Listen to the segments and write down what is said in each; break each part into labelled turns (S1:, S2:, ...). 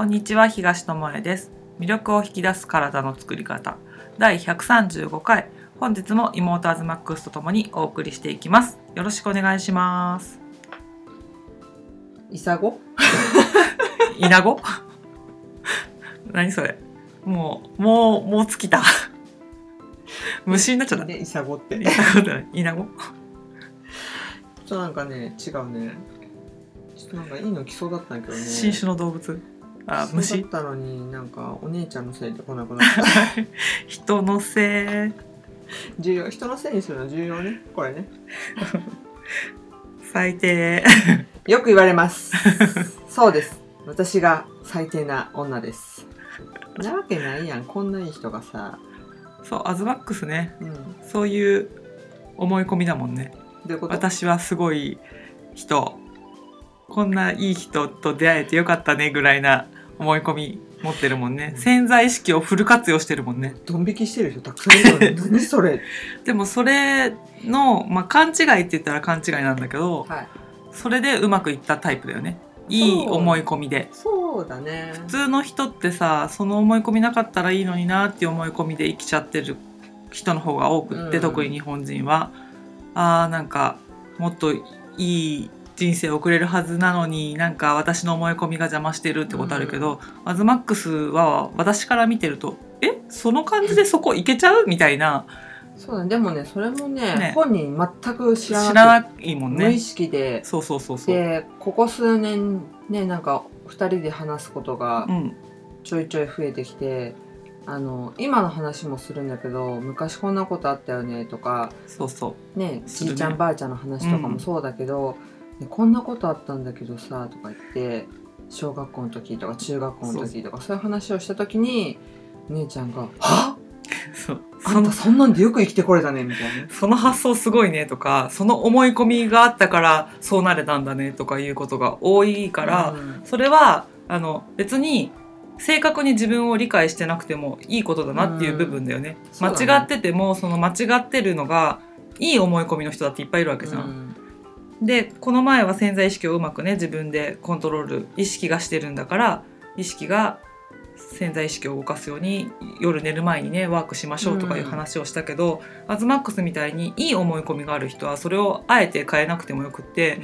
S1: こんにちは東智恵です。魅力を引き出す体の作り方。第135回。本日も妹アズマックスとともにお送りしていきます。よろしくお願いします。
S2: イサゴ？
S1: イナゴ？何それ？もうもうもう尽きた。虫になっちゃった。
S2: ねイサゴって？
S1: イナゴだイナゴ？
S2: ちょっとなんかね違うね。ちょっとなんかいいの来そうだったんだけどね。
S1: 新種の動物あ虫
S2: だったのになんかお姉ちゃんのせいで来なくなった。
S1: 人のせい。
S2: 重要人のせいにするの？重要ね。これね。
S1: 最低。
S2: よく言われます。そうです。私が最低な女です。なわけないやん。こんないい人がさ。
S1: そうアズマックスね。
S2: うん。ど
S1: そういう思い込みだもんね。私はすごい人こんないい人と出会えてよかったねぐらいな思い込み持ってるもんね。潜在意識をフル活用してるもんね。
S2: ドン引きしてる人たくさんいるのに 何それ。
S1: でもそれの、まあ、勘違いって言ったら勘違いなんだけど
S2: はい。
S1: それでうまくいったタイプだよね。いい思い込みで。
S2: そうだね。
S1: 普通の人ってさその思い込みなかったらいいのになっていう思い込みで生きちゃってる人の方が多くって、
S2: うん。
S1: 特に日本人は。あーなんかもっといい人生を送れるはずなのになんか私の思い込みが邪魔してるってことあるけど、アズマックスは私から見てるとえ？その感じでそこ行けちゃう？みたいな。
S2: そうだね。でもねそれもね
S1: ね。
S2: 本人全く知
S1: 知
S2: らな
S1: いもん
S2: 無意
S1: ね。
S2: 識で。
S1: そうそうそうそう。
S2: でここ数年ねなんか2人で話すことが
S1: うん、
S2: ちょいちょい増えてきて、あの今の話もするんだけど昔こんなことあったよねとか
S1: そうそう。
S2: ねじいちゃんばあちゃんの話とかもそうだけど、ねこんなことあったんだけどさとか言って小学校の時とか中学校の時とかそう。いう話をした時に姉ちゃんが「は
S1: そう。
S2: あんたそんなんでよく生きてこれたね」みたいな。
S1: その発想すごいねとかその思い込みがあったからそうなれたんだねとかいうことが多いから、
S2: うん。
S1: それはあの別に正確に自分を理解してなくてもいいことだなっていう部分だよね,、
S2: そうだね。
S1: 間違っててもその間違ってるのがいい思い込みの人だっていっぱいいるわけじゃん。
S2: うん
S1: でこの前は潜在意識をうまくね自分でコントロール意識がしてるんだから意識が潜在意識を動かすように夜寝る前にねワークしましょうとかいう話をしたけど、アズマックスみたいにいい思い込みがある人はそれをあえて変えなくてもよくって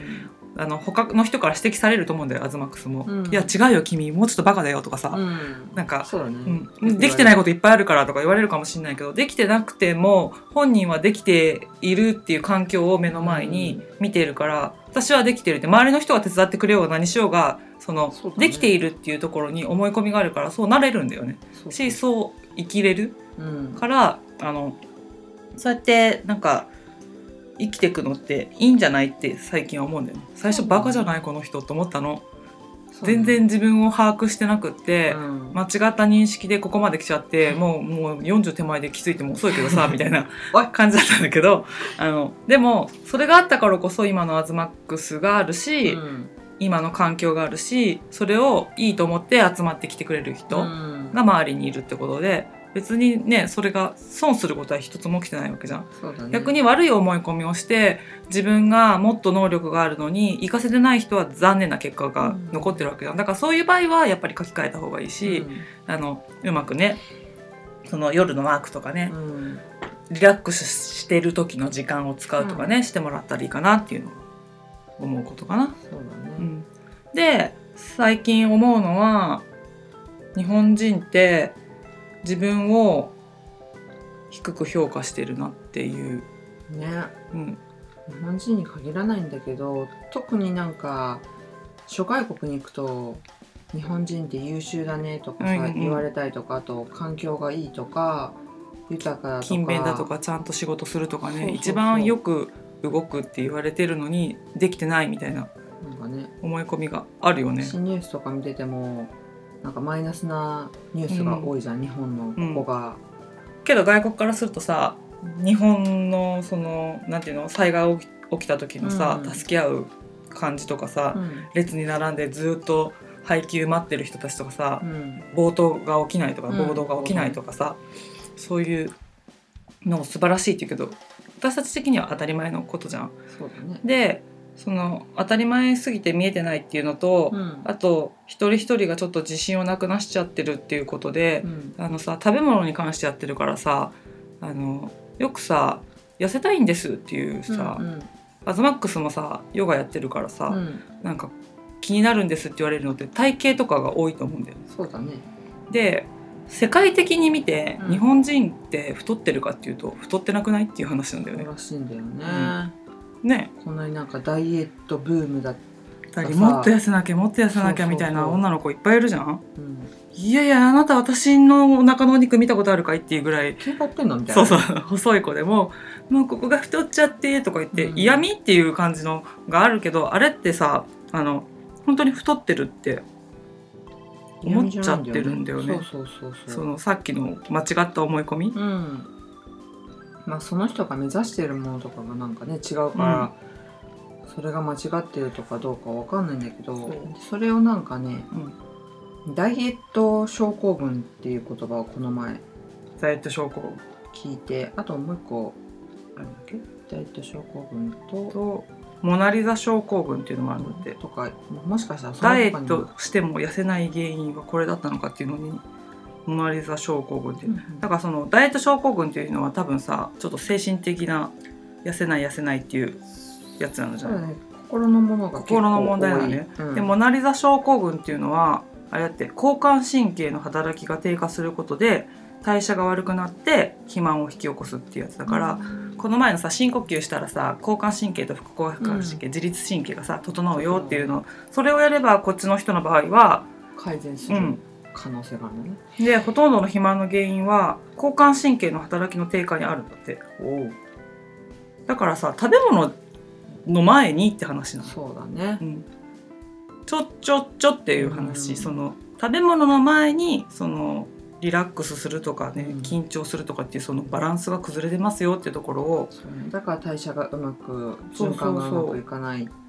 S1: あの他の人から指摘されると思うんだよアズマックスも。
S2: うん。
S1: いや違うよ君もうちょっとバカだよとかさ、
S2: うん。
S1: なんか
S2: そうだね、
S1: うん、できてないこといっぱいあるからとか言われる。かもしれないけどできてなくても本人はできているっていう環境を目の前に見ているから、私はできてるって。周りの人が手伝ってくれようが何しようがその
S2: ね。
S1: できているっていうところに思い込みがあるからそうなれるんだよね。
S2: そう。
S1: しそう生きれる
S2: うん。
S1: からあのそうやってなんか生きていくのっていいんじゃないって最近は思うんだよね。最初バカじゃないこの人と思ったの。全然自分を把握してなくって。
S2: うん
S1: 間違った認識でここまで来ちゃってもうもう40手前で気づいても遅いけどさ みたいな感じだったんだけどあのでもそれがあったからこそ今のアズマックスがあるし、
S2: うん
S1: 今の環境があるしそれをいいと思って集まってきてくれる人
S2: うん
S1: が周りにいるってことで別にねそれが損することは一つも起きてないわけじゃん。
S2: ね。
S1: 逆に悪い思い込みをして自分がもっと能力があるのに活かせてない人は残念な結果が残ってるわけじゃん。だからそういう場合はやっぱり書き換えた方がいいし、あのうまくねその夜のワークとかね
S2: う、ん。
S1: リラックスしてる時の時間を使うとかね、してもらったらいいかなっていうのを思うことかな。
S2: そうだね、
S1: うん、で最近思うのは日本人って自分を低く評価してるなっていう、
S2: ね。
S1: うん、
S2: 日本人に限らないんだけど特になんか諸外国に行くと日本人って優秀だねとかさ、
S1: うんうん。
S2: 言われたりとかあと環境がいいとか豊かだとか。
S1: 勤勉だとかちゃんと仕事するとかね一番よく動くって言われてるのにできてないみたいな
S2: なんかね。
S1: 思い込みがあるよね。
S2: 新ニュースとか見ててもなんかマイナスなニュースが多いじゃん、日本のここが、
S1: けど外国からするとさ日本のそのなんていうの災害起き起きた時のさ、
S2: うん。
S1: 助け合う感じとかさ、
S2: うん。
S1: 列に並んでずっと配給待ってる人たちとかさ、
S2: うん。
S1: 暴動が起きないとか
S2: うん。
S1: 暴動が起きないとかさ、そういうの素晴らしいって言うけど私たち的には当たり前のことじゃん。
S2: そうだね。
S1: でその当たり前すぎて見えてないっていうのと、
S2: うん。
S1: あと一人一人がちょっと自信をなくなしちゃってるっていうことで
S2: う、ん。
S1: あのさ食べ物に関してやってるからさあのよくさ痩せたいんですっていうさ、
S2: うん
S1: アズマックスもさヨガやってるからさ、
S2: うん。
S1: なんか気になるんですって言われるのって体型とかが多いと思うんだよね。
S2: そうだね。
S1: で世界的に見て
S2: うん。
S1: 日本人って太ってるかっていうと太ってなくないっていう話なんだよね。
S2: らしいんだよね、
S1: ね。
S2: こんなになんかダイエットブームだ
S1: だりもっと痩せなきゃもっと痩せなきゃみたいな女の子いっぱいいるじゃん。
S2: うん
S1: いやいやあなた私のお腹のお肉見たことあるかいっていうぐらい。そうそう。細い子でも「もうここが太っちゃって」とか言って、
S2: うん。
S1: 嫌味っていう感じのがあるけどあれってさあの本当に太ってるって思っちゃってるんだよね。
S2: そ
S1: のさっきの間違った思い込み？
S2: うんまあその人が目指しているものとかがなんかね違うから、それが間違ってるとかどうかわかんないんだけど
S1: そ
S2: れをなんかね
S1: うん。
S2: ダイエット症候群っていう言葉をこの前
S1: ダイエット症候
S2: 聞いてあともう一個あだっけ？ダイエット症候群と
S1: とモナ・リザ症候群っていうのもあるんだって。
S2: とかもしかしたら
S1: ダイエットしても痩せない原因はこれだったのかっていうのにモナ・リザ症候群っていう。
S2: うん
S1: だからそのダイエット症候群っていうのは多分さちょっと精神的な痩せない痩せないっていうやつなのじゃない、
S2: そうだね。心のものが
S1: 心の問題なのね、
S2: うん。
S1: でモナ・リザ症候群っていうのはあれだって交感神経の働きが低下することで代謝が悪くなって肥満を引き起こすっていうやつだから、この前のさ深呼吸したらさ交感神経と副交感神経、自律神経がさ整うよっていうのそれをやればこっちの人の場合は、
S2: 改善する。
S1: うん、
S2: 可能性があるのね、
S1: でほとんどの肥満の原因は交感神経の働きの低下にあるんだって。だからさ食べ物の前にって話なの、
S2: そうだね。
S1: うん、ちょちょちょっていう話、
S2: うん。
S1: その食べ物の前にそのリラックスするとかね、
S2: うん。
S1: 緊張するとかっていうそのバランスが崩れてますよってところを
S2: だから代謝がうまく循環がうまくいかないくて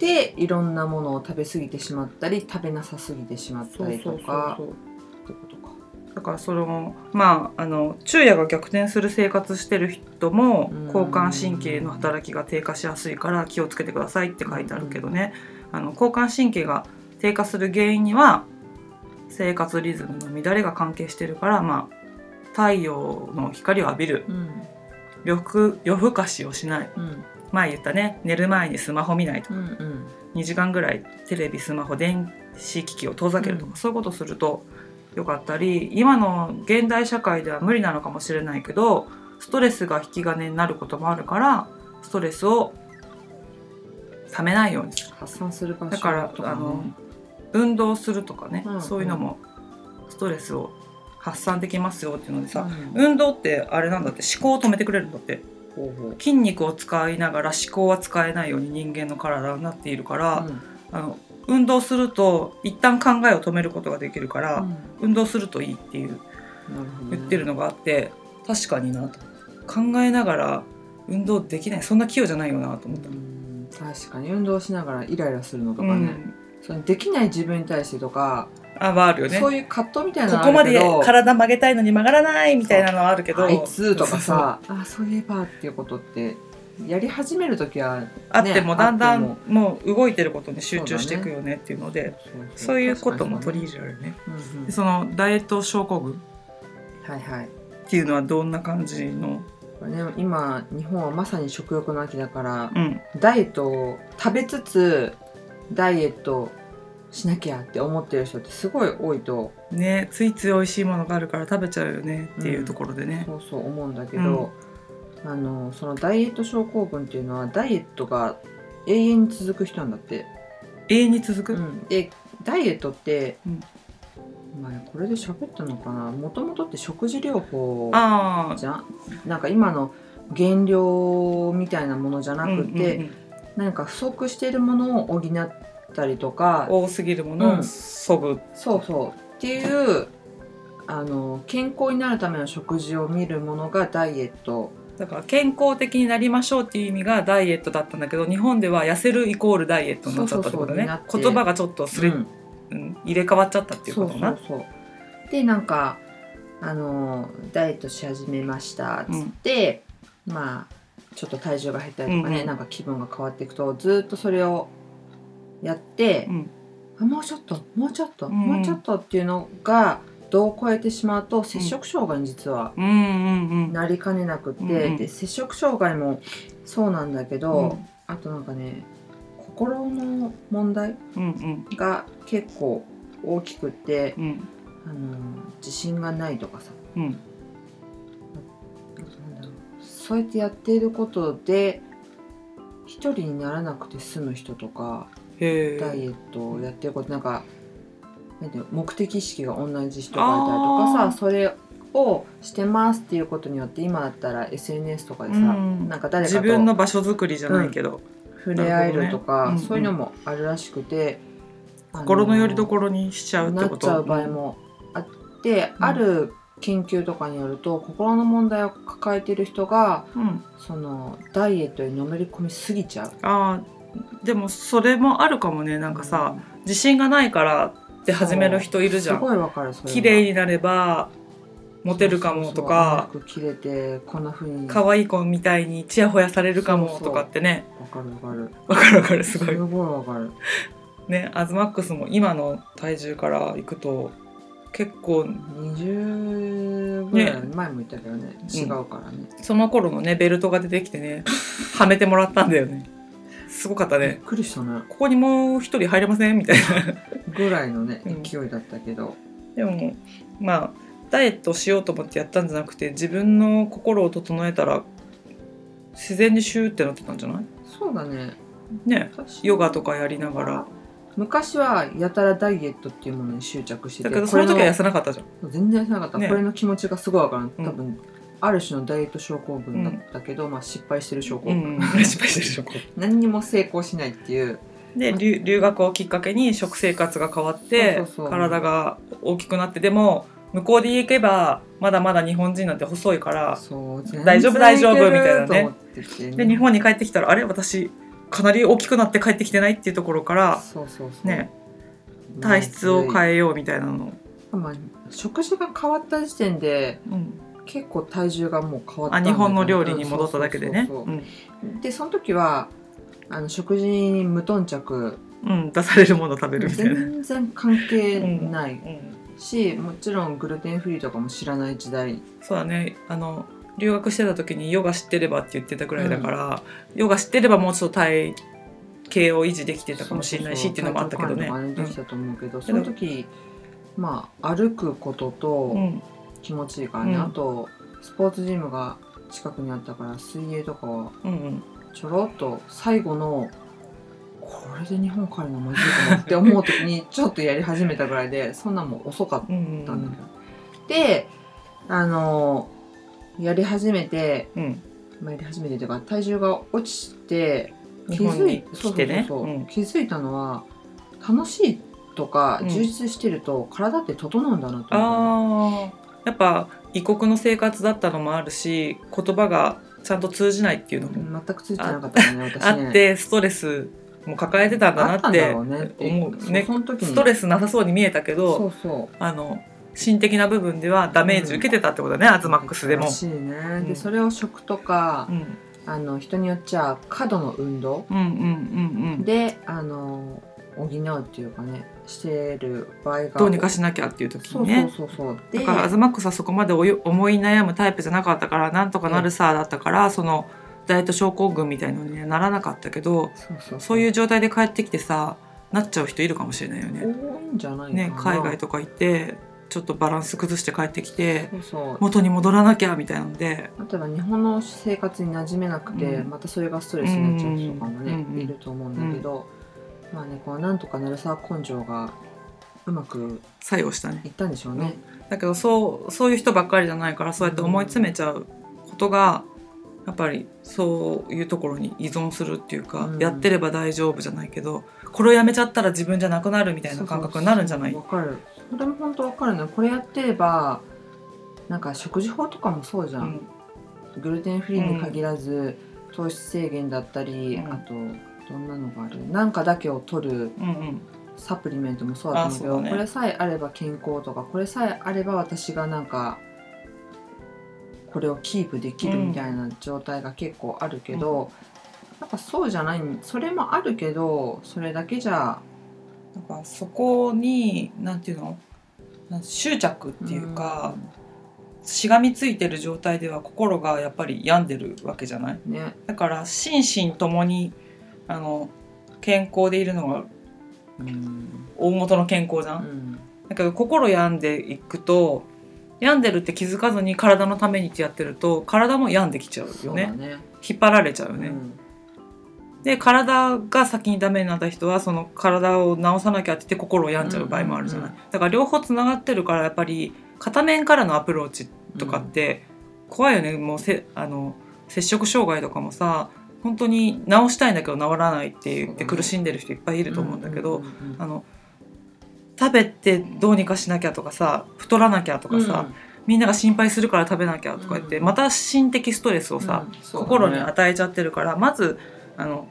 S2: いろんなものを食べ過ぎてしまったり食べなさすぎてしまったりとか。
S1: だからそれもまああの昼夜が逆転する生活してる人も
S2: うん。
S1: 交感神経の働きが低下しやすいから気をつけてくださいって書いてあるけどね。あの交感神経が低下する原因には生活リズムの乱れが関係してるからまあ太陽の光を浴びる。
S2: うん。
S1: 夜更かしをしない。
S2: うん
S1: 前言ったね寝る前にスマホ見ないとか。
S2: うんうん。
S1: 2時間ぐらいテレビスマホ電子機器を遠ざけるとか、
S2: うん。
S1: そういうことするとよかったり今の現代社会では無理なのかもしれないけどストレスが引き金になることもあるからストレスをためないようにする
S2: 発散する場所
S1: だからあの運動するとかね、
S2: うん。
S1: そういうのもストレスを発散できますよっていうのでさ、
S2: うん。
S1: 運動ってあれなんだって思考を止めてくれるんだって
S2: ほうほう。
S1: 筋肉を使いながら思考は使えないように人間の体になっているから、
S2: うん。
S1: あの運動すると一旦考えを止めることができるから、
S2: うん。
S1: 運動するといいっていう
S2: ね。
S1: 言ってるのがあって確かになと。考えながら運動できない。そんな器用じゃないよなと思った。
S2: う。ん。確かに。運動しながらイライラするのと
S1: う
S2: かね、
S1: ん、
S2: そのできない自分に対してとか、
S1: あはあるよね。
S2: そういう葛藤みたいなの
S1: ここまで体曲げたいのに曲がらないみたいなのはあるけど。
S2: あいつとかさあそういえばっていうことってやり始める時は
S1: あっても
S2: ね
S1: だんだんも。う動いてることに集中していくよねっていうので
S2: そう
S1: いうことも取り
S2: り、
S1: 入れられるね。
S2: うんう。ん
S1: でそのダイエット症候群っ
S2: はいはい。
S1: ていうのはどんな感じの、
S2: ね、今日本はまさに食欲の秋だから
S1: うん、
S2: ダイエットを食べつつダイエットしなきゃって思ってる人ってすごい多いと
S1: ねついつい美味しいものがあるから食べちゃうよねっていうところでね。
S2: そうそう思うんだけど、あのそのダイエット症候群っていうのはダイエットが永遠に続く人なんだって。
S1: 永遠に続く、
S2: うん、でダイエットって、
S1: うん。
S2: まあ、これで喋ったのかな？もともとって食事療法じゃん？なんか今の減量みたいなものじゃなくて、
S1: うんうん
S2: 何か不足しているものを補ったりとか
S1: うん多すぎるもの
S2: うん。
S1: をそぐ、
S2: そうそう。っていうあの健康になるための食事を見るものがダイエット。
S1: だから健康的になりましょうっていう意味がダイエットだったんだけど日本では痩せるイコールダイエットになっちゃったってことね。言葉がちょっとすれ、
S2: うん。
S1: うん入れ替わっちゃったっていうことな
S2: そうでなんかあのダイエットし始めましたっつって、まあちょっと体重が減ったりとかね、
S1: うんうん。
S2: なんか気分が変わっていくとずっとそれをやって
S1: う、ん。
S2: あもうちょっともうちょっと、
S1: うん。
S2: もうちょっとっていうのが度を超えてしまうと摂食障害に実は
S1: うんうんうん
S2: なりかねなくって、
S1: うんうん。
S2: で摂食障害もそうなんだけど、
S1: うん。
S2: あとなんかね心の問題
S1: うん
S2: が結構大きくって、
S1: うん。
S2: あの自信がないとかさ。
S1: うん。
S2: そうやってやっていることで一人にならなくて済む人とかダイエットをやってることなんか目的意識が同じ人がいたりとかさそれをしてますっていうことによって今だったら SNS とかでさ、
S1: うん。
S2: なんか誰かと
S1: 自分の場所作りじゃないけど、
S2: 触れ合えるとか、
S1: ねうんうん
S2: そういうのもあるらしくて、
S1: 心の拠り
S2: ど
S1: 所にしちゃうってこと？
S2: なっちゃう場合もあって、
S1: うん
S2: ある研究とかによると心の問題を抱えている人が
S1: うん。
S2: そのダイエットにのめり込みすぎちゃう。
S1: あーでもそれもあるかもねなんかさ、自信がないからって始める人いるじゃん。
S2: すごいわかる
S1: 綺麗になればモテるかもとか
S2: そうそうそう服着れてこんな風に。
S1: 可愛い子みたいにチヤホヤされるかもとかってね。
S2: わかるわかる。
S1: わかるわかるすごい。
S2: わかる。
S1: ねアズマックスも今の体重からいくと結構
S2: 20ぐらい前も言ったけどね違うからね、
S1: その頃のねベルトが出てきてねはめてもらったんだよねすごかった
S2: びっ
S1: ね
S2: くりしたね。
S1: ここにもう一人入れません？みたいな。
S2: ぐらいのね
S1: うん。
S2: 勢いだったけど、
S1: でもまあダイエットしようと思ってやったんじゃなくて自分の心を整えたら自然にシューってなってたんじゃない？
S2: そうだね。
S1: ね。
S2: 私
S1: ヨガとかやりながら。
S2: 昔はやたらダイエットっていうものに執着してて
S1: だけどその時は痩せなかったじゃん。
S2: の全然痩せなかった、
S1: ね。
S2: これの気持ちがすごいわからん。多分、ある種のダイエット症候群だったけど、まあ失敗してる症候
S1: う
S2: 群、
S1: ん。失敗してるでしょ
S2: 何にも成功しないっていう。
S1: で留留学をきっかけに食生活が変わって体が大きくなってでも向こうで行けばまだまだ日本人なんて細いから大丈夫大丈夫みたいなね。で日本に帰ってきたらあれ？私かなり大きくなって帰ってきてないっていうところから体質を
S2: え、
S1: 変えようみたいなの、
S2: まあ、食事が変わった時点で
S1: うん、
S2: 結構体重がもう変わった
S1: あ日本の料理に戻っただけでね。
S2: そうそうそうそう。でその時はあの食事に無頓着。
S1: うんうん出されるもの食べるみたいな。
S2: 全然関係ない。
S1: うん
S2: し、もちろんグルテンフリーとかも知らない時代。
S1: そうだね。あの留学してた時にヨガ知ってればって言ってたぐらいだから、ヨガ知ってればもうちょっと体型を維持できてたかもしれないしっていうのもあったけどね。
S2: 体調管理とかねできたと思うけど、
S1: ん。
S2: その時まあ歩くこと
S1: う
S2: と
S1: ん
S2: 気持ちいいからね、
S1: うん。
S2: あとスポーツジムが近くにあったから水泳とかは
S1: うんうん。
S2: ちょろっと最後のこれで日本帰るのまずいかなって思う時に ちょっとやり始めたぐらいでそんなんもう遅かっ
S1: うん
S2: たんだけど、であのやり始めて、
S1: うん。
S2: まあ、やり始めてというか体重が落ちて
S1: 日本に来てね。
S2: そうそうそうそう
S1: うん。
S2: 気づいたのは楽しいとか
S1: うん。
S2: 充実してると体って整うんだなと思った
S1: あ
S2: の
S1: ーやっぱ異国の生活だったのもあるし言葉がちゃんと通じないっていうのも
S2: 全くついてなかったね
S1: あってストレスも抱えてたんだ
S2: あ
S1: なって思う。ね
S2: そその時に。
S1: ストレスなさそうに見えたけど
S2: そうそう。
S1: あの心的な部分ではダメージ受けてたってことだね、アズマックスでも。
S2: ら。しいね、
S1: うん。
S2: でそれを食とか
S1: う、ん。
S2: あの人によっちゃ過度の運動。
S1: うんうんうん。
S2: であの補うっていうかねしてる場合が
S1: どうにかしなきゃっていう時
S2: そう
S1: にね。
S2: そうそうそうで
S1: だからアズマックスはそこまで思い悩むタイプじゃなかったからなんとかなるさだったから、そのダイエット症候群みたいのにはならなかったけど
S2: そうそう
S1: そう。いう状態で帰ってきてさなっちゃう人いるかもしれないよ
S2: 多
S1: ね。
S2: いんじゃない
S1: ね海外とか行ってちょっとバランス崩して帰ってきて
S2: そうそう。
S1: 元に戻らなきゃみたいなので。
S2: 例えば日本の生活に馴染めなくて、
S1: うん。
S2: またそれがストレスになっちゃう人とかもね、
S1: うんうん。
S2: いると思うんだけど、まあねこうなんとかなるさ根性がうまく
S1: 作用したね。
S2: いったんでしょうね。
S1: だけどそうそういう人ばっかりじゃないからそうやって思い詰めちゃうことがやっぱりそういうところに依存するっていうか、
S2: うん。
S1: やってれば大丈夫じゃないけどこれをやめちゃったら自分じゃなくなるみたいな感覚になるんじゃない？
S2: わかる。それも本当わかるの。これやってればなんか食事法とかもそうじゃん、
S1: うん。
S2: グルテンフリーに限らず、糖質制限だったり、
S1: うん。
S2: あとどんなのがある？なんかだけを取る
S1: うんうん。
S2: サプリメントもそうだと思うけど
S1: あそうだね。
S2: これさえあれば健康とかこれさえあれば私がなんかこれをキープできるみたいな状態が結構あるけど、やっぱそうじゃないそれもあるけどそれだけじゃ
S1: なんかそこになんていうの？なん執着っていうか、しがみついてる状態では心がやっぱり病んでるわけじゃない？
S2: うんね、
S1: だから心身ともにあの健康でいるのが
S2: うん。
S1: 大元の健康じゃん、
S2: うん。
S1: だけど心病んでいくと病んでるって気づかずに体のためにってやってると体も病んできちゃうよね。
S2: ね。
S1: 引っ張られちゃうよね、
S2: うん。
S1: で体が先にダメになった人はその体を治さなきゃって言って心を病んじゃう場合もあるじゃない、
S2: うんうん
S1: だから両方つながってるからやっぱり片面からのアプローチとかって怖いよね。もうせあの摂食障害とかもさ本当に治したいんだけど治らないって言って苦しんでる人いっぱいいると思うんだけど、
S2: うんうんうん
S1: あの食べてどうにかしなきゃとかさ太らなきゃとかさ、みんなが心配するから食べなきゃとか言って、
S2: うん。
S1: また心的ストレスをさ、
S2: うん。ね。
S1: 心に与えちゃってるからまずあの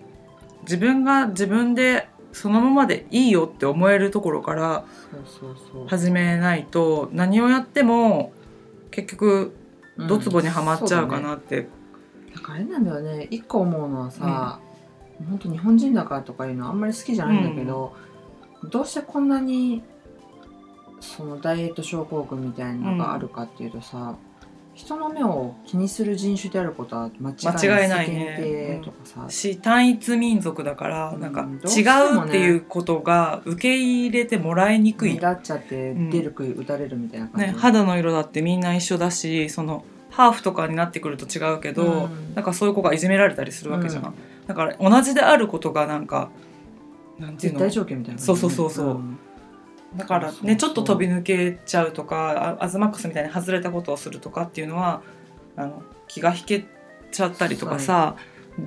S1: 自分が自分でそのままでいいよって思えるところから始めないと何をやっても結局
S2: うん。
S1: ドツボにはまっちゃうかなって、
S2: だあれなんだよね。一個思うのはさ、本当日本人だからとかいうのはあんまり好きじゃないんだけど、どうしてこんなにそのダイエット症候群みたいなのがあるかっていうとさ、人の目を気にする人種であることは間違い
S1: ないね。
S2: とかさ、
S1: し単一民族だから
S2: うん
S1: なんか違うっていうことが受け入れてもらいにくい。
S2: 目立っちゃって
S1: うん
S2: 出る杭打たれるみたいな感じ、
S1: ね、肌の色だってみんな一緒だしそのハーフとかになってくると違うけど、
S2: うん。
S1: なんかそういう子がいじめられたりするわけじゃん、
S2: うん。
S1: だから同じであることがなんかなんていう
S2: 絶
S1: の
S2: 対条件みたいな
S1: そうそうそうそう。ん。だからねちょっと飛び抜けちゃうとかあアズマックスみたいに外れたことをするとかっていうのはあの気が引けちゃったりとかさ、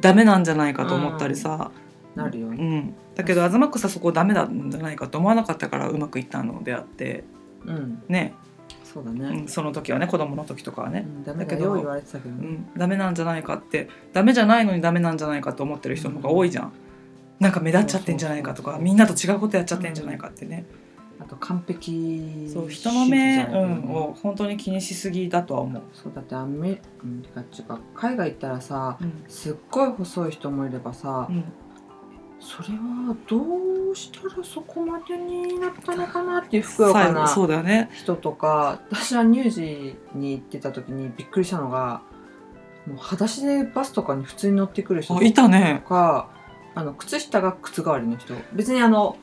S1: ダメなんじゃないかと思ったりさ、
S2: なるよ、
S1: うん。だけどアズマックスはそこダメなんじゃないかと思わなかったからうまくいったのであって。
S2: うん。
S1: ね、
S2: そうだね、
S1: うん、その時はね子供の時とかはね、
S2: うん
S1: だけど
S2: 言われてたけどね、
S1: うん、ダメなんじゃないかってダメじゃないのにダメなんじゃないかと思ってる人の方が多いじゃん。なんか目立っちゃってんじゃないかとかみんなと違うことやっちゃってんじゃないかってね、
S2: あと完璧
S1: そう人の目、うん、を本当に気にしすぎだとは思う。
S2: そうだってアメリカっていうか海外行ったらさ
S1: うん。
S2: すっごい細い人もいればさ、
S1: うん
S2: それはどうしたらそこまでになったのかなっていうふくよかな。人とか私は乳児に行ってた時にびっくりしたのがもう裸足でバスとかに普通に乗ってくる人
S1: あ
S2: と
S1: いたね。
S2: かあの靴下が靴代わりの人別にあの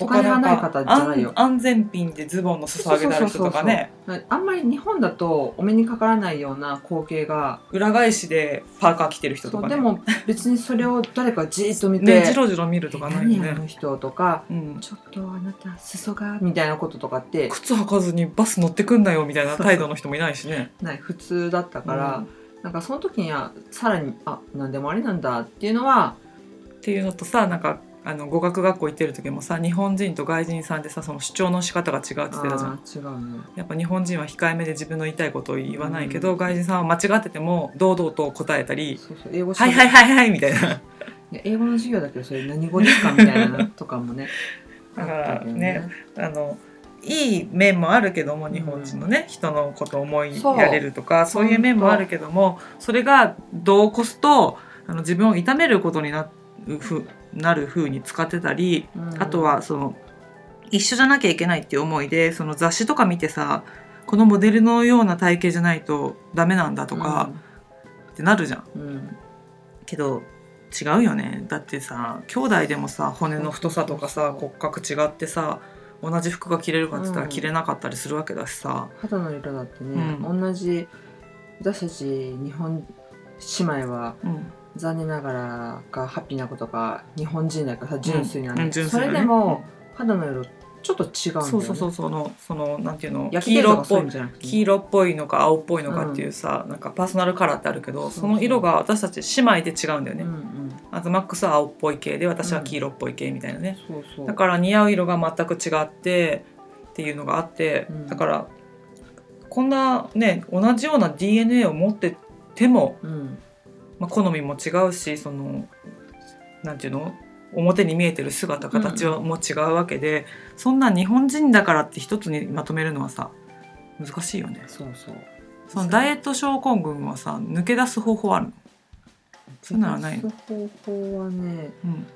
S2: お金がない方じゃないよ。
S1: 安安全ピンでズボンの裾上げてある人とかね。
S2: あんまり日本だとお目にかからないような光景が
S1: 裏返しでパーカー着てる人とかね。
S2: でも別にそれを誰かじーっと見て
S1: ねじろじろ見るとかないよね。
S2: の人とか
S1: うん。
S2: ちょっとあなた裾がみたいなこととかって
S1: 靴履かずにバス乗ってくんなよみたいな態度の人もいないしね。
S2: ない普通だったから、
S1: うん。
S2: なんかその時にはさらにあ何でもありなんだっていうのは
S1: っていうのとさなんかあの語学学校行ってる時もさ日本人と外人さんでさその主張の仕方が違うって言ってたじゃん。
S2: 違うね。
S1: やっぱ日本人は控えめで自分の言いたいことを言わないけど、
S2: うん。
S1: 外人さんは間違ってても堂々と答えたり
S2: そうそう英語「
S1: はいはい
S2: い
S1: はいはい」みたいな。
S2: や英語の授業だけどそれ何語ですかみたいなのとかもね
S1: だから
S2: あったけど
S1: ね。あのいい面もあるけども日本人のね、人のことを思いやれるとかそう。いう面もあるけどもそれが度を越すとあの自分を痛めることになるふなる風に使ってたり、
S2: うん。
S1: あとはその一緒じゃなきゃいけないっていう思いでその雑誌とか見てさこのモデルのような体型じゃないとダメなんだとかってなるじゃん。
S2: うん。うん。
S1: けど違うよね。だってさ兄弟でもさ骨の太さとかさ骨格違ってさ同じ服が着れるかって言ったら
S2: うん。
S1: 着れなかったりするわけだしさ、
S2: 肌の色だってね、
S1: うん。
S2: 同じ私たち日本姉妹は
S1: うん
S2: 残念ながらかハッピーなことが日本人だからさ純粋なんで、
S1: うん純粋
S2: そ
S1: だね。
S2: れでも肌の色ちょっと違うんだよね。
S1: そうそうそうそのそのなんていうの黄色っぽい黄色っぽいのか青っぽいのかっていうさ、なんかパーソナルカラーってあるけどその色が私たち姉妹で違うんだよね、
S2: うんうん。
S1: あとマックスは青っぽい系で私は黄色っぽい系みたいなね、
S2: そうそう。
S1: だから似合う色が全く違ってっていうのがあって、
S2: うん。
S1: だからこんなね同じような DNA を持ってても、
S2: うん
S1: まあ、好みも違うしそのなんていうの？表に見えてる姿形はもう違うわけで、そんな日本人だからって一つにまとめるのはさ難しいよね。
S2: そうそう。
S1: そのダイエット症候群はさ抜け出す方法あるの？そういうのはないの？
S2: 方法はね
S1: うん。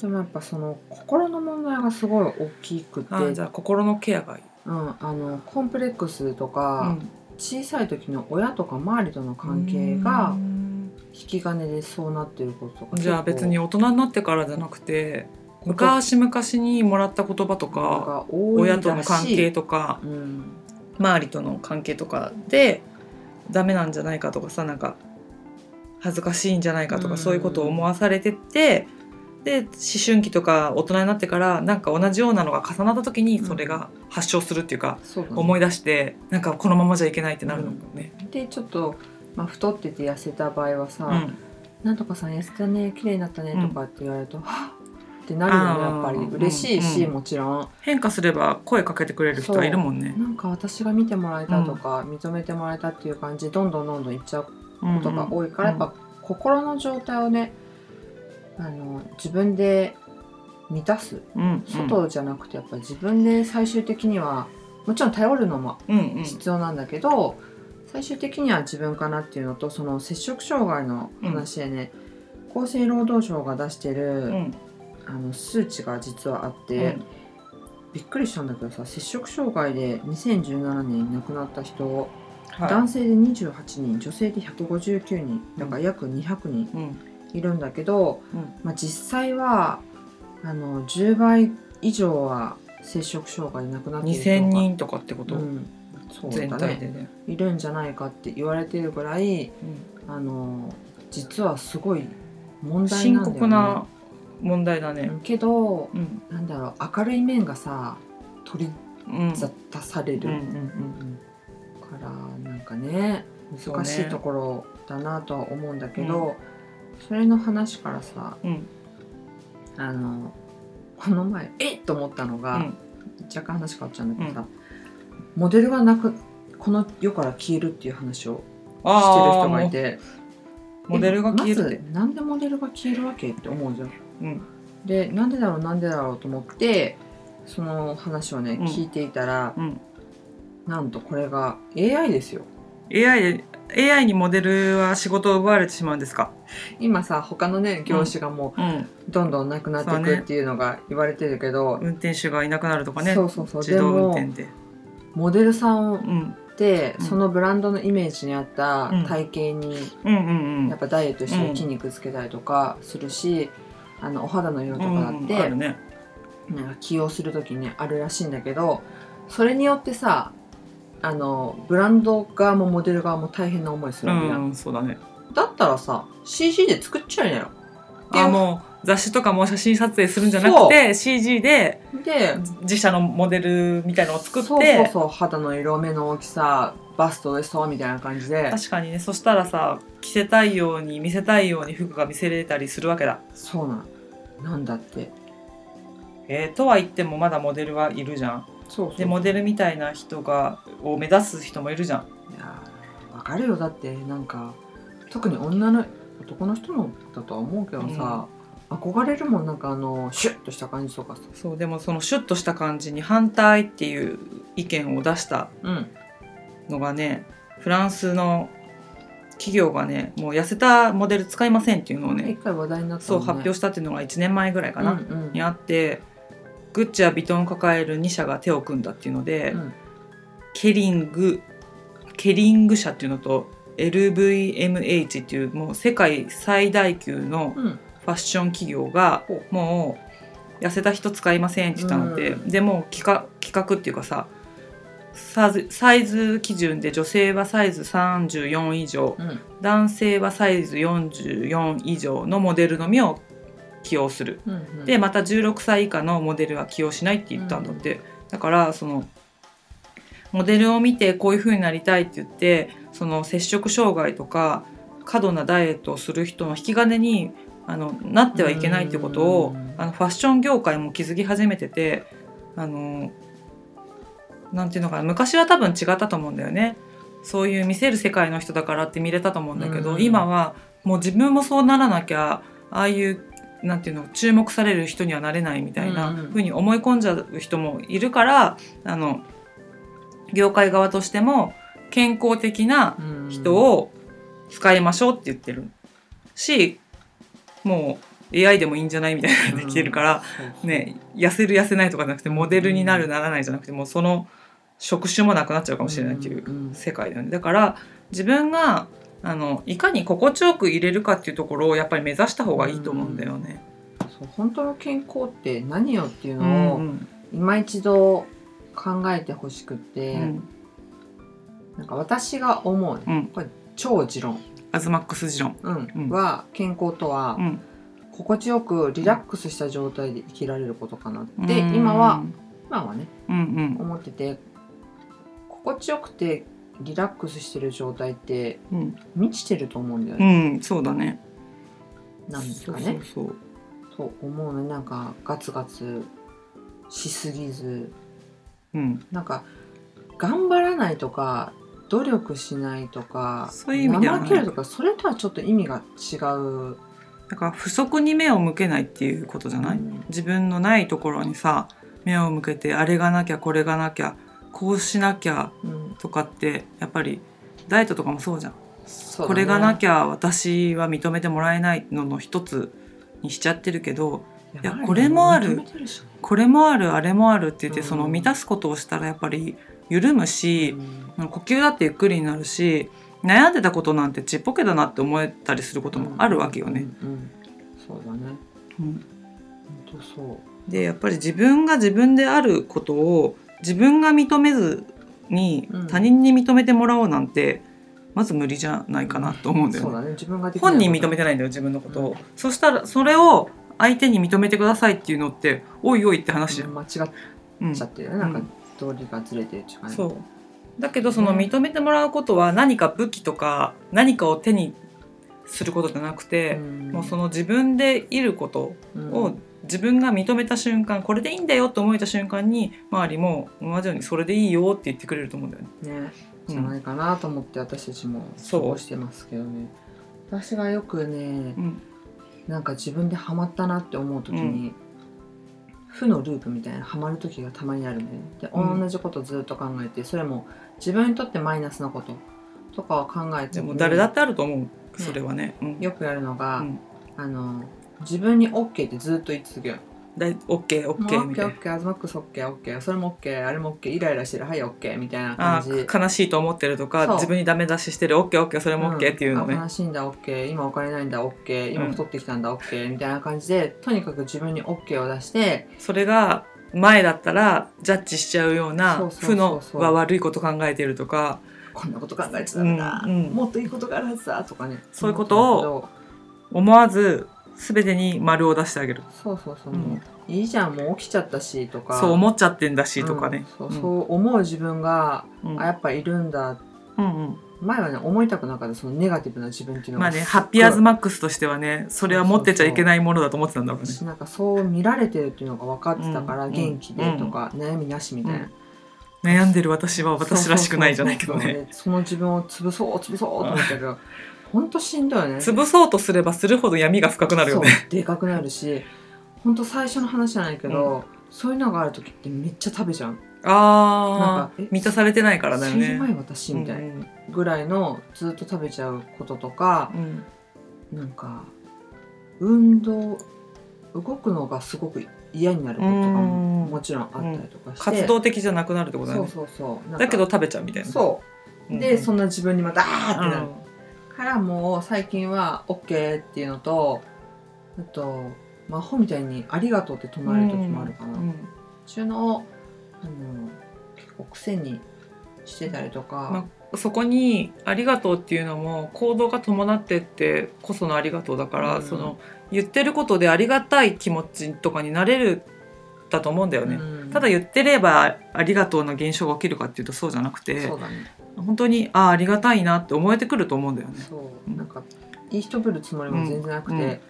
S2: でもやっぱその心の問題がすごい大きくて。
S1: あじゃあ心のケアがいい、
S2: うん、あのコンプレックスとか、小さい時の親とか周りとの関係が
S1: うん
S2: 引き金でそうなってること。とか
S1: じゃあ別に大人になってからじゃなくて
S2: 昔
S1: 昔々にもらった言葉とか親との関係とか
S2: うん。
S1: 周りとの関係とかでダメなんじゃないかとかさなんか恥ずかしいんじゃないかとか
S2: うん。
S1: そういうことを思わされてってで思春期とか大人になってからなんか同じようなのが重なった時にそれが発症するっていうか
S2: そうだね。
S1: 思い出してなんかこのままじゃいけないってなるのもね。
S2: でちょっと、まあ、太ってて痩せた場合はさ「
S1: うん。
S2: なんとかさん痩せたね綺麗になったね」とかって言われると「はっ!」ってなるよねやっぱり。嬉しいし、
S1: うん
S2: もちろん。
S1: 変化すれば声かけてくれる人はいるもんね。
S2: なんか私が見てもらえたとか、認めてもらえたっていう感じどんどんどんどんいっちゃうことが多いから、
S1: うん。
S2: やっぱ心の状態をねあの自分で満たす。
S1: うんうん。
S2: 外じゃなくてやっぱ自分で最終的にはもちろん頼るのも
S1: うんうん。
S2: 必要なんだけど、最終的には自分かなっていうのとその摂食障害の話でね、厚生労働省が出してる、
S1: うん。
S2: あの数値が実はあって、びっくりしたんだけどさ摂食障害で2017年に亡くなった人、
S1: はい。
S2: 男性で28人女性で159人だから約200人
S1: うん。
S2: いるんだけど、
S1: うん。
S2: まあ、実際はあの10倍以上は摂食障害で亡くなっている人が
S1: 2000人とかってこと、
S2: うん、
S1: 全
S2: だね。
S1: 体でね。
S2: いるんじゃないかって言われてるぐらいあの実はすごい問題
S1: 深
S2: なんだよね。
S1: 刻な問題だね。
S2: うんけど
S1: うん。
S2: なんだろう明るい面がさ取り
S1: うん。
S2: 沙汰される、
S1: うんうん
S2: からなんかね難しいところだなとは思うんだけどそ,、れの話からさ
S1: うん。うん
S2: あのこの前えっと思ったのが、
S1: うん。
S2: 若干話変わっちゃうんだけどさ、モデルがなくこの世から消えるっていう話をしてる人がいて
S1: モデルが消えるって
S2: えまずなんでモデルが消えるわけって思うじゃん。
S1: うん
S2: でなんでだろうなんでだろうと思ってその話をね、
S1: うん
S2: 聞いていたら
S1: うん
S2: なんとこれが AI ですよ。
S1: AI で AI にモデルは仕事を奪われてしまうんですか？
S2: 今さ他のね業種がも
S1: う
S2: どんどんなくなっていくっていうのが言われてるけど、
S1: 運転手がいなくなるとかね。
S2: そうそうそう
S1: 自動運転で。
S2: モデルさん
S1: うん。
S2: って、
S1: うん。
S2: そのブランドのイメージに合った
S1: うん。
S2: 体型に。やっぱダイエットして筋肉つけたりとかするし、あのお肌の色とかだ
S1: うん。
S2: って、
S1: あるね。
S2: なんか起用する時にねあるらしいんだけどそれによってさあのブランド側もモデル側も大変な思いす
S1: う
S2: るわけじゃん、
S1: んそうだね。
S2: だったらさ CG で作っちゃいなよ。
S1: あもう雑誌とかも写真撮影するんじゃなくて CG で
S2: で
S1: 自社のモデルみたいのを作って
S2: そうそうそう肌の色目の大きさバストウエストみたいな感じで
S1: 確かにねそしたらさ着せたいように見せたいように服が見せれたりするわけだ。
S2: そうなんなんだって
S1: えーとは言ってもまだモデルはいるじゃん。
S2: そうそう
S1: でモデルみたいな人がを目指す人もいるじゃん。
S2: いやーわかるよだってなんか特に女の男の人のだとは思うけどさ、憧れるもんなんかあのシュッとした感じとかさ。
S1: そうでもそのシュッとした感じに反対っていう意見を出した
S2: うん
S1: のがねフランスの企業がねもう痩せたモデル使いませんっていうのをね
S2: 一回話題になった
S1: そう発表したっていうのが1年前ぐらいかな、
S2: うんうん。
S1: にあってグッチやビトンを抱える2社が手を組んだっていうので、
S2: うん。
S1: ケリングケリング社っていうのと LVMH っていうもう世界最大級の
S2: うん
S1: ファッション企業が
S2: ほ
S1: もう痩せた人使いませんって言ったので、
S2: うん。
S1: でもう企画企画っていうかさサイズサイズ基準で女性はサイズ34以上
S2: うん。
S1: 男性はサイズ44以上のモデルのみを起用する。
S2: うんうん。
S1: でまた16歳以下のモデルは起用しないって言ったんだって、だからそのモデルを見てこういう風になりたいって言ってその摂食障害とか過度なダイエットをする人の引き金にあのなってはいけないってことを
S2: うん
S1: あのファッション業界も気づき始めててあのなんていうのかな昔は多分違ったと思うんだよね。そういう見せる世界の人だからって見れたと思うんだけど、
S2: うん。
S1: 今はもう自分もそうならなきゃああいうなんていうの注目される人にはなれないみたいなふうに思い込んじゃう人もいるからあの業界側としても健康的な
S2: うん。
S1: 人を使いましょうって言ってるしもう AI でもいいんじゃないみたいなのができてるから、
S2: うん。
S1: ね痩せる痩せないとかじゃなくてモデルになるならないじゃなくてもうその職種もなくなっちゃうかもしれないっていう
S2: うんうん
S1: 世界だよね。だから自分があのいかに心地よく入れるかっていうところをやっぱり目指した方がいいと思うんだよね。
S2: そう本当の健康って何よっていう
S1: う
S2: のを
S1: ん
S2: 今一度考えてほしくって、
S1: うん。
S2: なんか私が思う、
S1: うん。
S2: これ超持論、
S1: アズマックス持論。
S2: うん。
S1: うん。
S2: は健康とは、
S1: うん。
S2: 心地よくリラックスした状態で生きられることかなって、
S1: うん。
S2: 今は今はね
S1: うん
S2: 思ってて心地よくてリラックスしてる状態って
S1: うん。うん
S2: 満ちてると思うんだよ
S1: う
S2: ね、
S1: んそうだね。
S2: なんですかね。
S1: そうそう。
S2: と思うのなんかガツガツしすぎず。
S1: うん。
S2: なんか頑張らないとか努力しないとか
S1: そういう意味では
S2: 怠けるとかそれとはちょっと意味が違う。
S1: だから不足に目を向けないっていうことじゃない、
S2: うん。
S1: 自分のないところにさ目を向けてあれがなきゃこれがなきゃこうしなきゃ
S2: うん。
S1: とかってやっぱりダイエットとかもそうじゃん、
S2: ね。
S1: これがなきゃ私は認めてもらえないのの一つにしちゃってるけどいやこれもある。これもあるあれもあるって言って、
S2: うん。
S1: その満たすことをしたらやっぱり緩むし、
S2: うん。
S1: 呼吸だってゆっくりになるし悩んでたことなんてちっぽけだなって思えたりすることもあるわけよね。
S2: うんうん。そうだね。
S1: うん。
S2: 本当そう。
S1: でやっぱり自分が自分であることを自分が認めずに
S2: うん。
S1: 他人に認めてもらおうなんて、まず無理じゃないかなと思うんだよね。本人認めてないんだよ自分のことを、そしたらそれを相手に認めてくださいっていうのっておいおいって話じゃん。
S2: 間違っ
S1: うん
S2: ちゃってるよね、なんか
S1: うん
S2: 道理がずれてる
S1: そう。だけどその認めてもらうことは何か武器とか何かを手にすることじゃなくて、
S2: ん。
S1: もうその自分でいること
S2: うん。
S1: を自分が認めた瞬間これでいいんだよと思えた瞬間に周りも同じようにそれでいいよって言ってくれると思うんだよね。
S2: ね。じゃないかなと思って私たちも過ごしてますけどね。私がよくね
S1: うん。
S2: なんか自分でハマったなって思う時に、負のループみたいなハマる時がたまにあるねで
S1: うん。
S2: 同じことずっと考えてそれも自分にとってマイナスなこととかを考えて
S1: でも誰だってあると思う。それはね。うん。
S2: よくやるのが、
S1: うん。
S2: あの自分に OK ってずっと言い続ける
S1: だいオッケーオッケーみたいな。
S2: OK アズマックス OKOK それも OK あれも OK イライラしてるはい OK みたいな
S1: あ
S2: 感じ。
S1: ー悲しいと思ってるとか
S2: そう。
S1: 自分にダメ出ししてるオッケーオッケー。それもオッケーっていうのね。
S2: んあ悲しいんだ OK 今お金ないんだ OK 今
S1: うん
S2: 太ってきたんだ OK みたいな感じでとにかく自分に OK を出して
S1: それが前だったらジャッジしちゃうよう
S2: そ
S1: な
S2: うそうそう。
S1: 負の
S2: そう
S1: は悪いこと考えてるとか。
S2: こんなこと考えてたんだ、
S1: うんうん。
S2: もっといいことがあるはずだとかね。
S1: そういうことを思わず全てに丸を出してあげる。
S2: そうそうそう、
S1: うん。
S2: いいじゃんもう起きちゃったしとか。
S1: そう思っちゃってんだしとかね。
S2: うんそうそう。思う自分が、
S1: うん。
S2: あやっぱいるんだ。
S1: うんうん。
S2: 前はね思いたくなかったそのネガティブな自分っていうのが。
S1: まあねハッピーアズマックスとしてはねそれは持ってちゃいけないものだと思ってたんだろうね。
S2: 私なんかそう見られてるっていうのが分かってたから、
S1: うん。
S2: 元気でとか、悩みなしみたいな、
S1: 悩んでる私は私らしくないじゃないけど
S2: そうそう
S1: ね。
S2: その自分を潰そう潰そうと思ったけど 本当しんどいよね。
S1: 潰そうとすればするほど闇が深くなるよね。
S2: でかくなるし本当最初の話じゃないけど、そういうのがある時ってめっちゃ食べちゃう。なん
S1: ああ満たされてないからだよね。
S2: 死ぬ前私みたい。な
S1: うん。
S2: ぐらいのずっと食べちゃうこととか
S1: うん。
S2: なんか運動動くのがすごく嫌になることとかも
S1: うん。
S2: もちろんあったりとかして、
S1: 活動的じゃなくなるってことだよね。
S2: そうそうそう。
S1: だけど食べちゃうみたいな。
S2: そう。
S1: うん。
S2: で、そんな自分にまたあーってなる、
S1: うん
S2: からもう最近は OK っていうのとあと魔法みたいに「ありがとう」って唱える時もあるかな、
S1: うん
S2: ちゅうのをあの結構癖にしてたりとか、
S1: まそこに「ありがとう」っていうのも行動が伴ってってこその「ありがとう」だから、
S2: うん。
S1: その言ってることでありがたい気持ちとかになれるだと思うんだよね。
S2: うん。
S1: ただ言ってれば「ありがとう」の現象が起きるかっていうとそうじゃなくて。
S2: ね
S1: 本当にああありがたいなって思えてくると思うんだよね。
S2: そう。
S1: うん。
S2: なんかいい人ぶるつもりも全然なくて、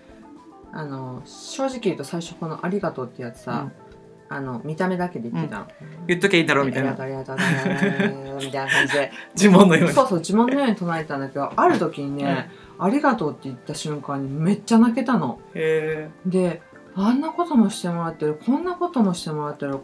S2: あの正直言うと最初この「ありがとう」ってやつさ、あの見た目だけで言ってたの、
S1: 言っときゃいいんだろうみたいな
S2: ありがとうありがとうみたいな感じで
S1: 呪文のように。
S2: そうそう自問のように唱えてたんだけどある時にね、ありがとうって言った瞬間にめっちゃ泣けたの
S1: へ
S2: であんなこともしてもらってるこんなこともしてもらってる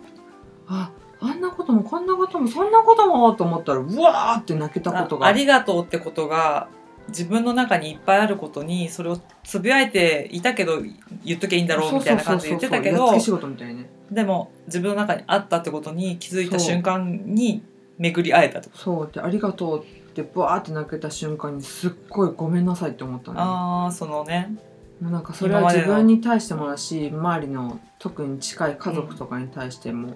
S2: ああんなこともこんなこともそんなこともと思ったらうわーって泣けたことが。
S1: あありがとうってことが自分の中にいっぱいあることにそれをつぶやいていたけど言っときゃいいんだろうみたいな感じで言ってたけどでも自分の中にあったってことに気づいた瞬間に巡り会えたと。
S2: そうでありがとうってバーって泣けた瞬間にすっごいごめんなさいって思ったの。よ
S1: ああそのね。
S2: もうなんかそれは自分に対してもだし周りの特に近い家族とかに対しても、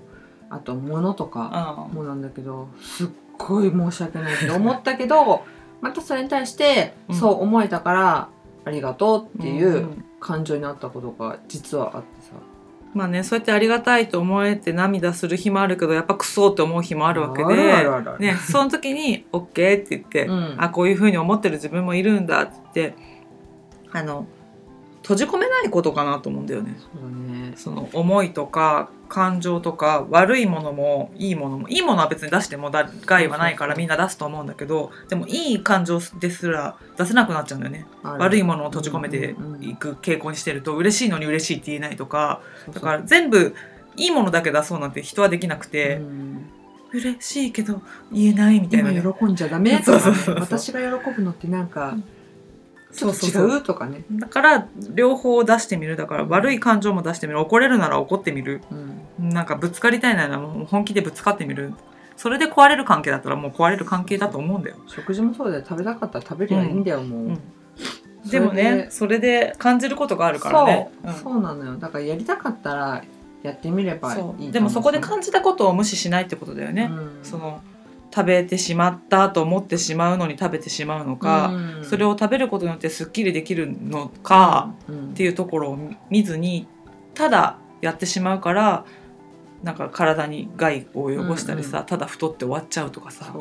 S2: あと物とか
S1: あ
S2: もなんだけどすっごい申し訳ないって思ったけど またそれに対して
S1: うん。
S2: そう思えたから、ありがとうってい
S1: ん
S2: う感情になったことが実はあってさ。
S1: まあねそうやってありがたいと思えて涙する日もあるけどやっぱクソって思う日もあるわけで。ね、その時に「OK」って言って、
S2: うん。
S1: あこういうふうに思ってる自分もいるんだって言ってあの閉じ込めないことかなと思うんだよね。
S2: そうだね。
S1: その思いとか感情とか悪いものもいいものもいいものは別に出してもだ害はないからみんな出すと思うんだけどでもいい感情ですら出せなくなっちゃうんだよね。悪いものを閉じ込めて
S2: うんうんうん。
S1: いく傾向にしてると嬉しいのに嬉しいって言えないとか。だから全部いいものだけ出そうなんて人はできなくて、
S2: うん。
S1: 嬉しいけど言えないみたいなね、
S2: 今喜んじゃダメとかね。私が喜ぶのってなんかちょっと
S1: そうそう。そう
S2: 違うとかね。
S1: だから両方出してみる。だから悪い感情も出してみる。怒れるなら怒ってみる。
S2: うん。
S1: なんかぶつかりたいならもう本気でぶつかってみる。それで壊れる関係だったらもう壊れる関係だと思うんだよ、
S2: 食事もそうだよ。食べたかったら食べりゃいいんだよ、もう、
S1: うん。でもねそれで感じることがあるからね。
S2: そう、そうなのよ。だからやりたかったらやってみればいい
S1: でもそこで感じたことを無視しないってことだよね、
S2: うん。
S1: その食べてしまったと思ってしまうのに食べてしまうのか、
S2: うん。
S1: それを食べることによってすっきりできるのか、
S2: うん。
S1: っていうところを見ずにただやってしまうからなんか体に害を及ぼしたりさ、
S2: うん
S1: ただ太って終わっちゃうとかさ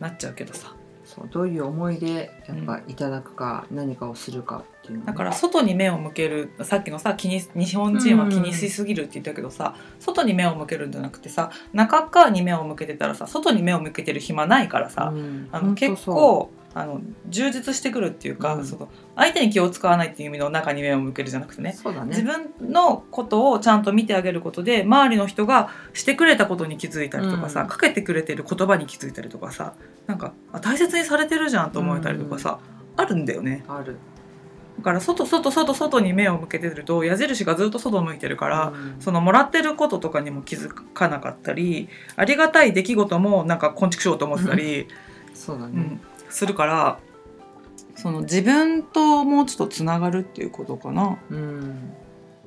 S1: なっちゃうけどさ。
S2: そうどういう思いでやっぱいただくか、何かをするか
S1: だから外に目を向けるさっきのさ気に日本人は気にしすぎるって言ったけどさ、外に目を向けるんじゃなくてさ中側に目を向けてたらさ外に目を向けてる暇ないからさ、
S2: うん。
S1: あの結構あの充実してくるっていうか、
S2: うん。
S1: その相手に気を使わないっていう意味の中に目を向けるじゃなくてね。
S2: ね。
S1: 自分のことをちゃんと見てあげることで周りの人がしてくれたことに気づいたりとかさ、
S2: うん。
S1: かけてくれてる言葉に気づいたりとかさなんかあ大切にされてるじゃんと思えたりとかさ、あるんだよね。
S2: ある
S1: だから外外外外に目を向けてると矢印がずっと外向いてるから、
S2: うん。
S1: そのもらってることとかにも気づかなかったりありがたい出来事もなんか昆虫しようと思ってたり、
S2: そうだね、
S1: うん、するからその自分ともうちょっとつながるっていうことかな。
S2: うん。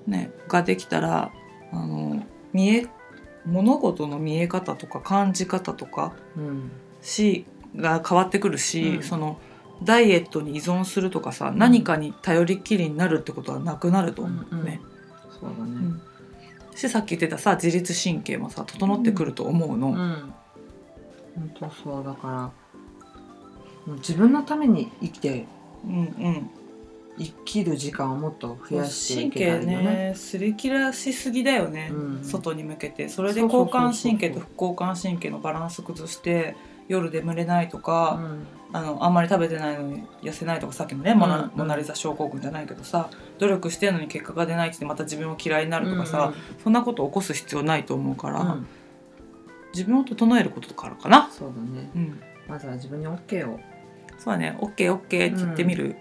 S1: ね、ができたらあの見え物事の見え方とか感じ方とか
S2: うん。
S1: しが変わってくるし、
S2: うん。
S1: そのダイエットに依存するとかさ、何かに頼りっきりになるってことはなくなると思うね。
S2: そうだね。
S1: うん。しさっき言ってたさ自律神経もさ整ってくると思うの。
S2: うん。本当そうだから自分のために生きて
S1: うんうん。
S2: 生きる時間をもっと増やしてい
S1: 神経
S2: けたらいいよね。
S1: ねすり切らしすぎだよね、
S2: うん。
S1: 外に向けて。それで
S2: そうそうそうそう
S1: 交感神経と副交感神経のバランス崩して夜眠れないとか、あのあんまり食べてないのに痩せないとかさっきのね、モナ
S2: うん。
S1: モナリザ症候群じゃないけどさ努力してるのに結果が出ないってまた自分を嫌いにな
S2: うん
S1: るとかさ、そんなこと起こす必要ないと思うから、自分を整えることからかな。
S2: そうだね。
S1: うん、
S2: まずは自分に OK を、
S1: そうだね。OKOK、って言ってみる。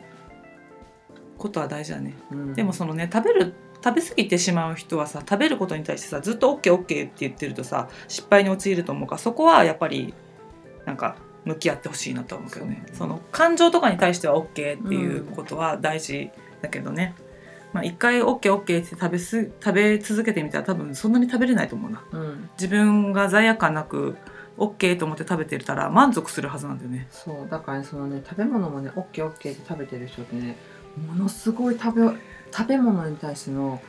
S1: ことは大事だね。
S2: うん。
S1: でもそのね食べる食べ過ぎてしまう人はさ食べることに対してさずっと OKOK、って言ってるとさ失敗に陥ると思うからそこはやっぱりなんか向き合ってほしいなと思うけどね。
S2: そ
S1: の感情とかに対しては OK っていうことは大事だけどね、まあ、一回 OKOK、って食べす食べ続けてみたら多分そんなに食べれないと思うな。
S2: うん。
S1: 自分が罪悪感なく OK と思って食べてたら満足するはずなんだよね。
S2: そう。だからねそのね食べ物もね OKOK って食べてる人ってねものすごい食べ食べ物に対しての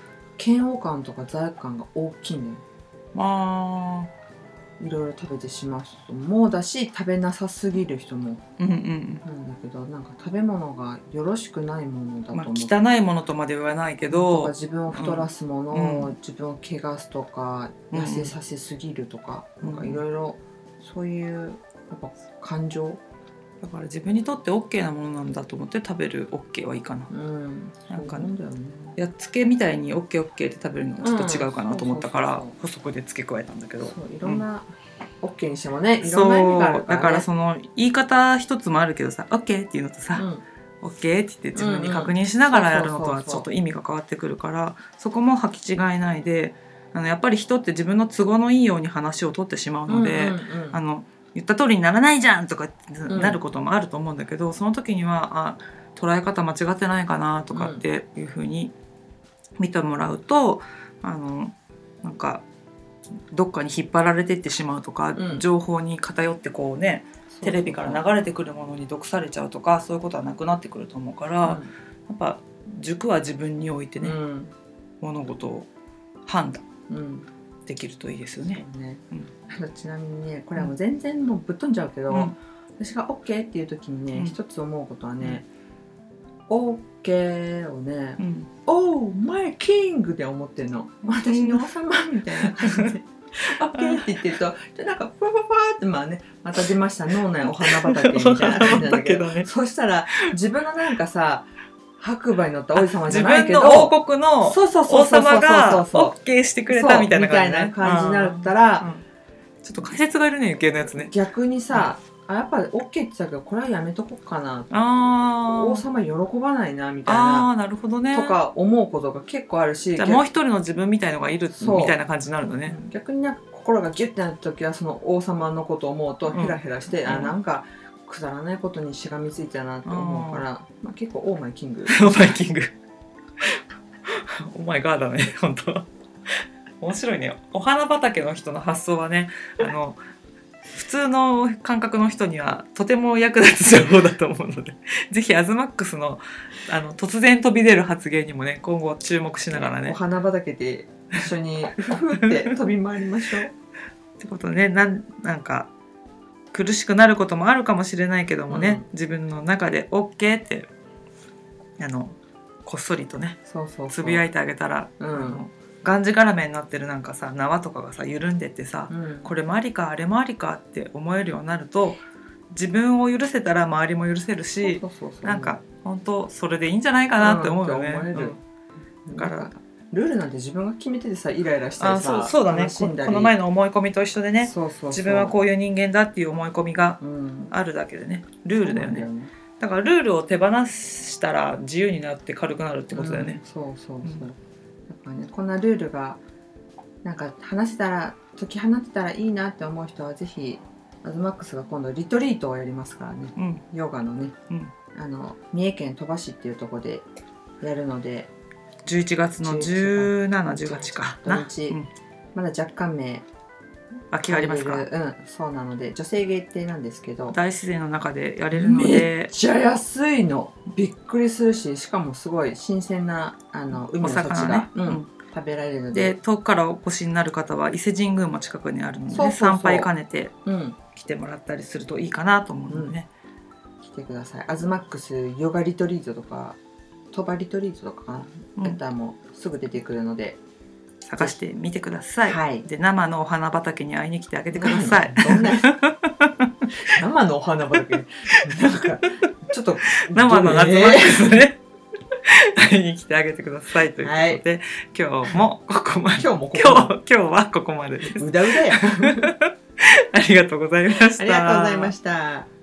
S2: 嫌悪感とか罪悪感が大きいのよ。
S1: まあ
S2: いろいろ食べてしまう人もだし食べなさすぎる人も
S1: うんうん
S2: なん。だけどなんか食べ物がよろしくないものだと
S1: まあ
S2: 思う、
S1: 汚いものとまでは言わないけ
S2: と
S1: ど
S2: か自分を太らすもの、
S1: うん
S2: 自分を汚すとか
S1: うん
S2: 痩せさせすぎるとか、
S1: うん
S2: なん。かいろいろそういうやっぱ感情
S1: だから自分にとって OK なものなんだと思って食べる OK はいいかな。
S2: うん。
S1: なんか
S2: そうだよね。
S1: やっつけみたいに OKOK って食べるのはちょっと違うかなと思ったから補足で付け加えたんだけど。
S2: いろんな、OK にしてもねい
S1: そ
S2: ろんな意味がある
S1: う
S2: から、ね、
S1: だからその言い方一つもあるけどさ OK っていうのとさ、
S2: うん。
S1: OK って言って自分に確認しながらやるのと
S2: うんうん
S1: はちょっと意味が変わってくるからそこも履き違えないであのやっぱり人って自分の都合のいいように話を取ってしまうので、
S2: うんうんうん。
S1: あの言った通りにならないじゃんとかって
S2: ん。
S1: なることもあると思うんだけど、その時にはあ捉え方間違ってないかなとかっていうふうに見てもらうと、あのなんかどっかに引っ張られてってしまうとか、
S2: うん。
S1: 情報に偏ってこうねテレビから流れてくるものに毒されちゃうとかそういうことはなくなってくると思うから、やっぱ塾は自分においてね、
S2: うん。
S1: 物事を判断。
S2: うん
S1: できるといいですよね。
S2: ね。
S1: うん。
S2: ちなみにねこれはもう全然もうぶっ飛んじゃうけど、
S1: うん。
S2: 私が OK っていう時にね、
S1: うん。
S2: 一つ思うことはね、OK をね
S1: う、ん。
S2: Oh my king で思ってんの。私の王様みたいな感じで。OK って言ってるとでなんかふわふわってまあねまた出ました。脳内お花畑みたいな感じなんだけど
S1: ね。
S2: そしたら自分のなんかさ白馬に乗った王子様じ
S1: 自
S2: ゃないけど
S1: 分の王国の王様が
S2: そうそう
S1: OK してくれたみたいな感じ、ね、
S2: みたいな感じになったら、
S1: うん。ちょっと解説がいるね余計なやつね。
S2: 逆にさ、あやっぱ OK って言ってたけどこれはやめとこうかな。
S1: あー。
S2: 王様喜ばないなみたい
S1: あ
S2: な
S1: ーなるほどね。
S2: とか思うことが結構あるし
S1: じゃあもう一人の自分みたいのがいるみたいな感じになるのね。
S2: 逆になんか心がギュッてなった時はその王様のことを思うと
S1: うん。
S2: ヘラヘラして、あ
S1: うん。
S2: なんかくだらないことにしがみついたなって思うから、まあ、結構 オーマイキング。
S1: オーマイキング。お前ガーだね本当。面白いね。お花畑の人の発想はねあの普通の感覚の人にはとても役立つ情報だと思うのでぜひアズマックスのあの突然飛び出る発言にもね今後注目しながらね。
S2: お花畑で一緒にふふって飛び回りましょう。
S1: ってことでねなんなんか苦しくなることもあるかもしれないけどもね、
S2: うん。
S1: 自分の中で OK ってあのこっそりとね
S2: そうそうそう。
S1: つぶやいてあげたら、
S2: うん。
S1: あのがんじがらめになってるなんかさ縄とかがさ緩んでってさ、
S2: うん。
S1: これもありかあれもありかって思えるようになると自分を許せたら周りも許せるし
S2: そ
S1: なんか本当それでいいんじゃないかなって思うよね。だから
S2: ルールなんて自分が決めててさイライラした
S1: あ
S2: りさ
S1: そうそうだね。この前の思い込みと一緒でね。
S2: そうそうそう。
S1: 自分はこういう人間だっていう思い込みが
S2: うん。
S1: あるだけでね。ルールだよね。
S2: そうなん
S1: だからルールを手放したら自由になって軽くなるってことだよね。
S2: うん、そうそうそう、
S1: うん
S2: ねこんなルールがなんか話せたら解き放ってたらいいなって思う人はぜひアズマックスが今度リトリートをやりますからね。
S1: うん。
S2: ヨガのね。
S1: うん、
S2: あの三重県鳥羽市っていうところでやるので
S1: 11月の1718か。な、うん、
S2: まだ若干名
S1: 空きがありますか？
S2: うんそうなので。女性限定なんですけど。
S1: 大自然の中でやれるの
S2: めっ
S1: で
S2: ちゃ安いの。びっくりするししかもすごい新鮮なあの海
S1: お
S2: の幸
S1: 魚
S2: が、
S1: ね、
S2: うん
S1: うん。
S2: 食べられるの
S1: で。
S2: で
S1: 遠くからお越しになる方は伊勢神宮も近くにあるので、参拝兼ねて
S2: うん、
S1: 来てもらったりするといいかなと思うのでね、
S2: 来てください。アズマックスヨガリトリートとか鳥羽リトリートとかかな、
S1: うん
S2: やったらもうすぐ出てくるので。
S1: 探してみてください、
S2: はい。
S1: で生のお花畑に会いに来てあげてください。
S2: どんな 生のお花畑？なんかちょっと
S1: 生の夏
S2: え
S1: マックスね、会いに来てあげてくださいということで、今日もここまで。
S2: ー今日も
S1: 今日はここまでです。
S2: うだうだや
S1: ありがとうございました。
S2: ありがとうございました